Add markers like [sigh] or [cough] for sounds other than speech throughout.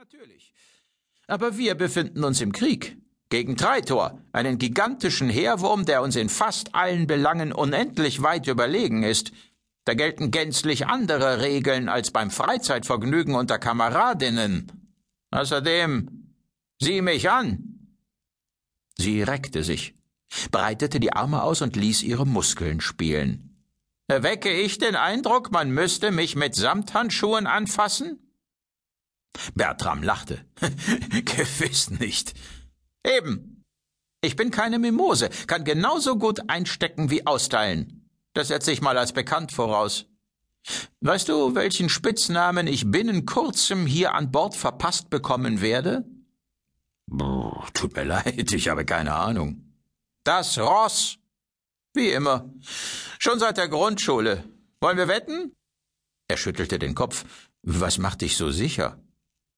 Natürlich. Aber wir befinden uns im Krieg. Gegen Treitor, einen gigantischen Heerwurm, der uns in fast allen Belangen unendlich weit überlegen ist. Da gelten gänzlich andere Regeln als beim Freizeitvergnügen unter Kameradinnen. Außerdem, sieh mich an. Sie reckte sich, breitete die Arme aus und ließ ihre Muskeln spielen. Erwecke ich den Eindruck, man müsste mich mit Samthandschuhen anfassen? Bertram lachte. [laughs] Gewiss nicht. Eben. Ich bin keine Mimose, kann genauso gut einstecken wie austeilen. Das setze ich mal als bekannt voraus. Weißt du, welchen Spitznamen ich binnen kurzem hier an Bord verpasst bekommen werde? Brr, tut mir leid, ich habe keine Ahnung. Das Ross. Wie immer. Schon seit der Grundschule. Wollen wir wetten? Er schüttelte den Kopf. Was macht dich so sicher?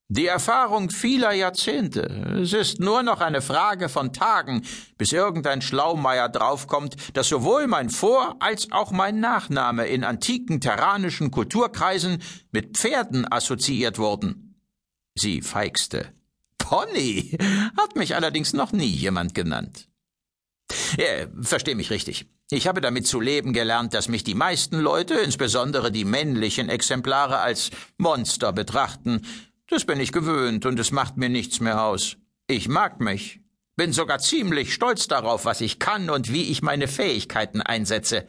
Die Erfahrung vieler Jahrzehnte. Es ist nur noch eine Frage von Tagen, bis irgendein Schlaumeier draufkommt, dass sowohl mein Vor- als auch mein Nachname in antiken terranischen Kulturkreisen mit Pferden assoziiert wurden. Sie feixte. Pony hat mich allerdings noch nie jemand genannt. Ja, versteh mich richtig. Ich habe damit zu leben gelernt, dass mich die meisten Leute, insbesondere die männlichen Exemplare, als Monster betrachten das bin ich gewöhnt und es macht mir nichts mehr aus. Ich mag mich, bin sogar ziemlich stolz darauf, was ich kann und wie ich meine Fähigkeiten einsetze.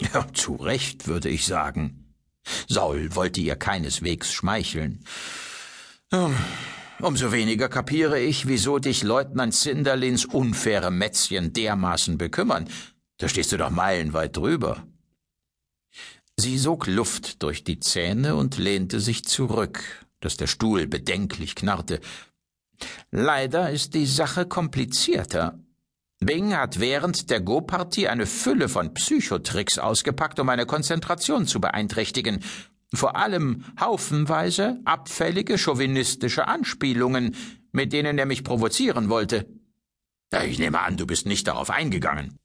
Ja, zu Recht, würde ich sagen. Saul wollte ihr keineswegs schmeicheln. Umso weniger kapiere ich, wieso dich Leutnant Cinderlins unfaire Mätzchen dermaßen bekümmern. Da stehst du doch meilenweit drüber. Sie sog Luft durch die Zähne und lehnte sich zurück, dass der Stuhl bedenklich knarrte. Leider ist die Sache komplizierter. Bing hat während der Go-Partie eine Fülle von Psychotricks ausgepackt, um meine Konzentration zu beeinträchtigen. Vor allem haufenweise abfällige chauvinistische Anspielungen, mit denen er mich provozieren wollte. Ich nehme an, du bist nicht darauf eingegangen.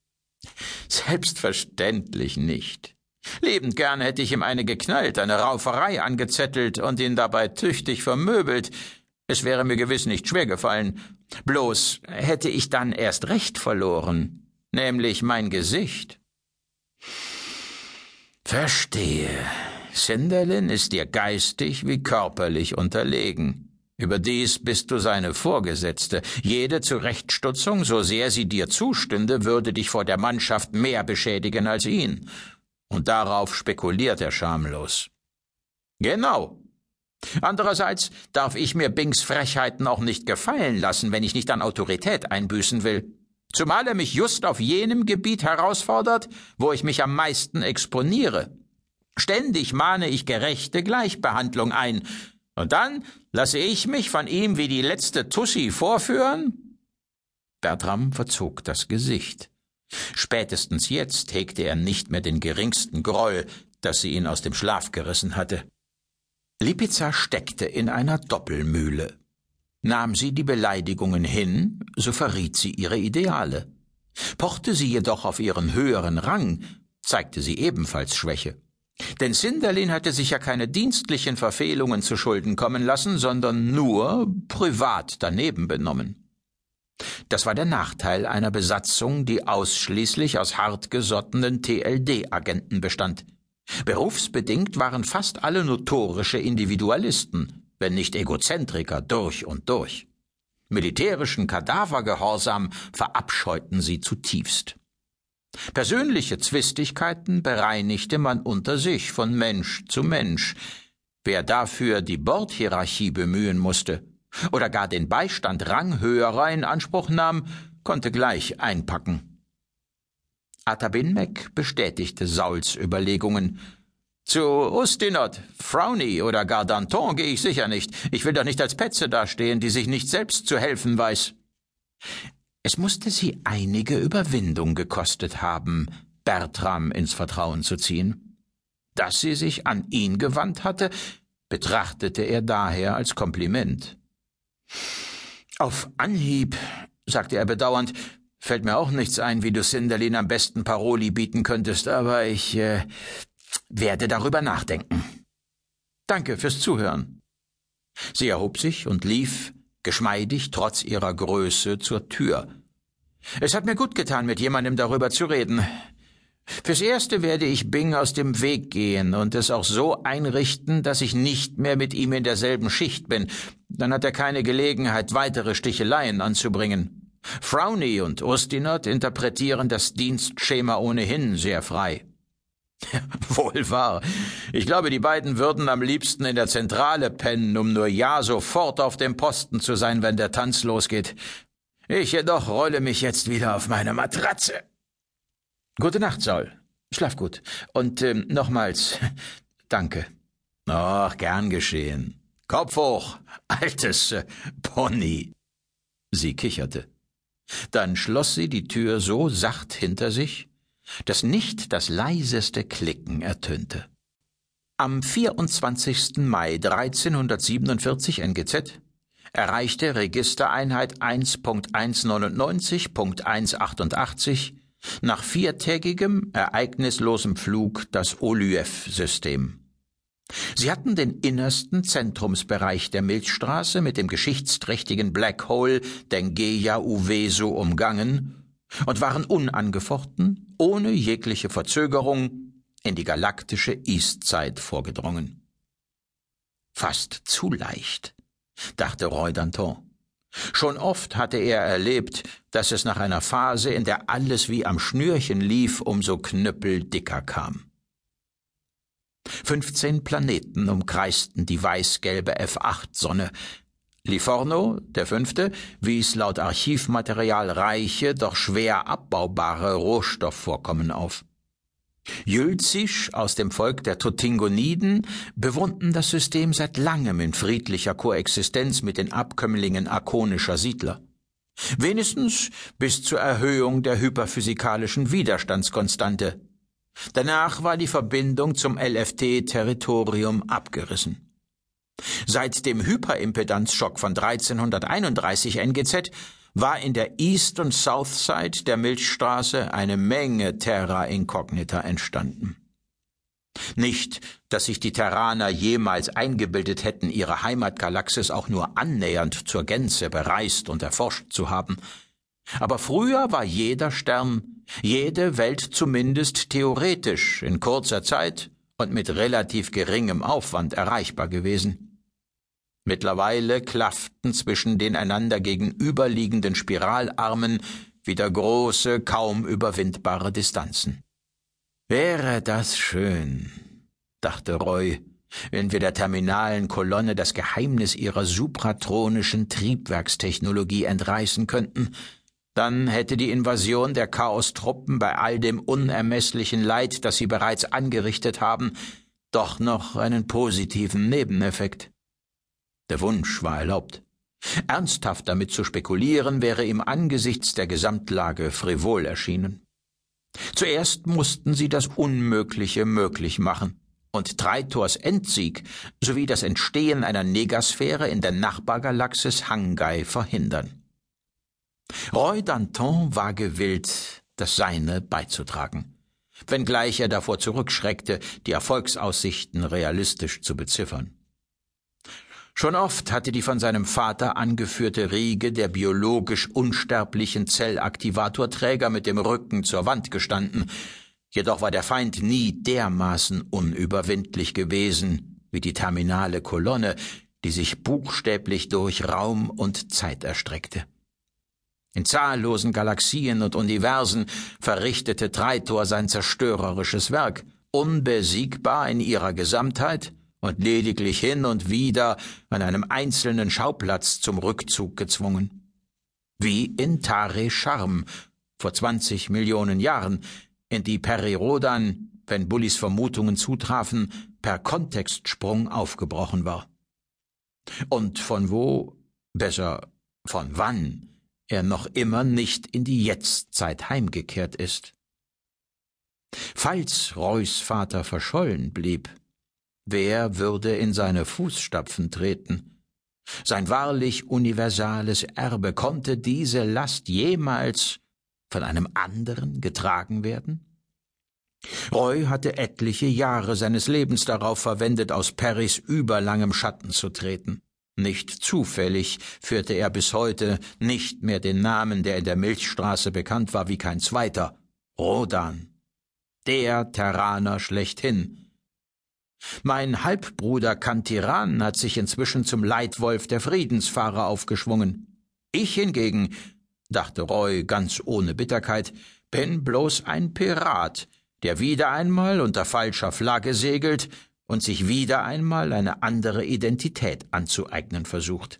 Selbstverständlich nicht. Lebend gern hätte ich ihm eine geknallt, eine Rauferei angezettelt und ihn dabei tüchtig vermöbelt. Es wäre mir gewiss nicht schwer gefallen. Bloß hätte ich dann erst recht verloren, nämlich mein Gesicht. Verstehe. Cinderlin ist dir geistig wie körperlich unterlegen. Überdies bist du seine Vorgesetzte. Jede Zurechtstutzung, so sehr sie dir zustünde, würde dich vor der Mannschaft mehr beschädigen als ihn. Und darauf spekuliert er schamlos. Genau. Andererseits darf ich mir Bings Frechheiten auch nicht gefallen lassen, wenn ich nicht an Autorität einbüßen will. Zumal er mich just auf jenem Gebiet herausfordert, wo ich mich am meisten exponiere. Ständig mahne ich gerechte Gleichbehandlung ein, und dann lasse ich mich von ihm wie die letzte Tussi vorführen? Bertram verzog das Gesicht. Spätestens jetzt hegte er nicht mehr den geringsten Groll, dass sie ihn aus dem Schlaf gerissen hatte. Lipiza steckte in einer Doppelmühle. Nahm sie die Beleidigungen hin, so verriet sie ihre Ideale. Pochte sie jedoch auf ihren höheren Rang, zeigte sie ebenfalls Schwäche. Denn Sinderlin hatte sich ja keine dienstlichen Verfehlungen zu Schulden kommen lassen, sondern nur privat daneben benommen. Das war der Nachteil einer Besatzung, die ausschließlich aus hartgesottenen TLD-Agenten bestand. Berufsbedingt waren fast alle notorische Individualisten, wenn nicht Egozentriker durch und durch. Militärischen Kadavergehorsam verabscheuten sie zutiefst. Persönliche Zwistigkeiten bereinigte man unter sich von Mensch zu Mensch. Wer dafür die Bordhierarchie bemühen musste, oder gar den Beistand ranghöherer in Anspruch nahm, konnte gleich einpacken. Atabinmek bestätigte Sauls Überlegungen. Zu Ustinot, Frowny oder gar Danton gehe ich sicher nicht. Ich will doch nicht als Petze dastehen, die sich nicht selbst zu helfen weiß. Es musste sie einige Überwindung gekostet haben, Bertram ins Vertrauen zu ziehen. Dass sie sich an ihn gewandt hatte, betrachtete er daher als Kompliment. Auf Anhieb, sagte er bedauernd, fällt mir auch nichts ein, wie du Cinderlin am besten Paroli bieten könntest, aber ich äh, werde darüber nachdenken. Danke fürs Zuhören. Sie erhob sich und lief, geschmeidig trotz ihrer Größe, zur Tür. Es hat mir gut getan, mit jemandem darüber zu reden. Fürs Erste werde ich Bing aus dem Weg gehen und es auch so einrichten, dass ich nicht mehr mit ihm in derselben Schicht bin. Dann hat er keine Gelegenheit, weitere Sticheleien anzubringen. Frowney und Ustinot interpretieren das Dienstschema ohnehin sehr frei. [laughs] Wohl wahr. Ich glaube, die beiden würden am liebsten in der Zentrale pennen, um nur ja sofort auf dem Posten zu sein, wenn der Tanz losgeht. Ich jedoch rolle mich jetzt wieder auf meine Matratze. Gute Nacht, Saul. Schlaf gut. Und ähm, nochmals, [laughs] danke. Ach, gern geschehen. Kopf hoch, altes äh, Pony. Sie kicherte. Dann schloss sie die Tür so sacht hinter sich, dass nicht das leiseste Klicken ertönte. Am 24. Mai 1347 NGZ erreichte Registereinheit 1.199.188 nach viertägigem, ereignislosem Flug das Olyev-System. Sie hatten den innersten Zentrumsbereich der Milchstraße mit dem geschichtsträchtigen Black Hole Dengeja Uveso umgangen und waren unangefochten, ohne jegliche Verzögerung, in die galaktische Eastzeit vorgedrungen. Fast zu leicht, dachte Roy Danton. Schon oft hatte er erlebt, dass es nach einer Phase, in der alles wie am Schnürchen lief, umso knüppeldicker kam. Fünfzehn Planeten umkreisten die weißgelbe F8-Sonne. Livorno, der fünfte, wies laut Archivmaterial reiche, doch schwer abbaubare Rohstoffvorkommen auf. Jülzisch aus dem Volk der Totingoniden bewohnten das System seit langem in friedlicher Koexistenz mit den Abkömmlingen akonischer Siedler. Wenigstens bis zur Erhöhung der hyperphysikalischen Widerstandskonstante. Danach war die Verbindung zum LFT-Territorium abgerissen. Seit dem Hyperimpedanzschock von 1331 NGZ war in der East- und Southside der Milchstraße eine Menge Terra Incognita entstanden. Nicht, dass sich die Terraner jemals eingebildet hätten, ihre Heimatgalaxis auch nur annähernd zur Gänze bereist und erforscht zu haben. Aber früher war jeder Stern, jede Welt zumindest theoretisch in kurzer Zeit und mit relativ geringem Aufwand erreichbar gewesen. Mittlerweile klafften zwischen den einander gegenüberliegenden Spiralarmen wieder große, kaum überwindbare Distanzen. Wäre das schön, dachte Roy, wenn wir der terminalen Kolonne das Geheimnis ihrer supratronischen Triebwerkstechnologie entreißen könnten, dann hätte die Invasion der Chaostruppen bei all dem unermesslichen Leid, das sie bereits angerichtet haben, doch noch einen positiven Nebeneffekt. Der Wunsch war erlaubt. Ernsthaft damit zu spekulieren, wäre ihm angesichts der Gesamtlage frivol erschienen. Zuerst mussten sie das Unmögliche möglich machen und Traitors Endsieg sowie das Entstehen einer Negasphäre in der Nachbargalaxis Hangai verhindern. Roy Danton war gewillt, das Seine beizutragen, wenngleich er davor zurückschreckte, die Erfolgsaussichten realistisch zu beziffern. Schon oft hatte die von seinem Vater angeführte Riege der biologisch unsterblichen Zellaktivatorträger mit dem Rücken zur Wand gestanden, jedoch war der Feind nie dermaßen unüberwindlich gewesen wie die terminale Kolonne, die sich buchstäblich durch Raum und Zeit erstreckte. In zahllosen Galaxien und Universen verrichtete Treitor sein zerstörerisches Werk, unbesiegbar in ihrer Gesamtheit und lediglich hin und wieder an einem einzelnen Schauplatz zum Rückzug gezwungen. Wie in Tare Charm vor zwanzig Millionen Jahren, in die Perirodan, wenn Bullis Vermutungen zutrafen, per Kontextsprung aufgebrochen war. Und von wo, besser von wann, er noch immer nicht in die Jetztzeit heimgekehrt ist. Falls Reus Vater verschollen blieb, Wer würde in seine Fußstapfen treten? Sein wahrlich universales Erbe konnte diese Last jemals von einem anderen getragen werden? Roy hatte etliche Jahre seines Lebens darauf verwendet, aus Perrys überlangem Schatten zu treten. Nicht zufällig führte er bis heute nicht mehr den Namen, der in der Milchstraße bekannt war wie kein zweiter, Rodan. Der Terraner schlechthin. Mein Halbbruder Kantiran hat sich inzwischen zum Leitwolf der Friedensfahrer aufgeschwungen. Ich hingegen, dachte Roy ganz ohne Bitterkeit, bin bloß ein Pirat, der wieder einmal unter falscher Flagge segelt und sich wieder einmal eine andere Identität anzueignen versucht.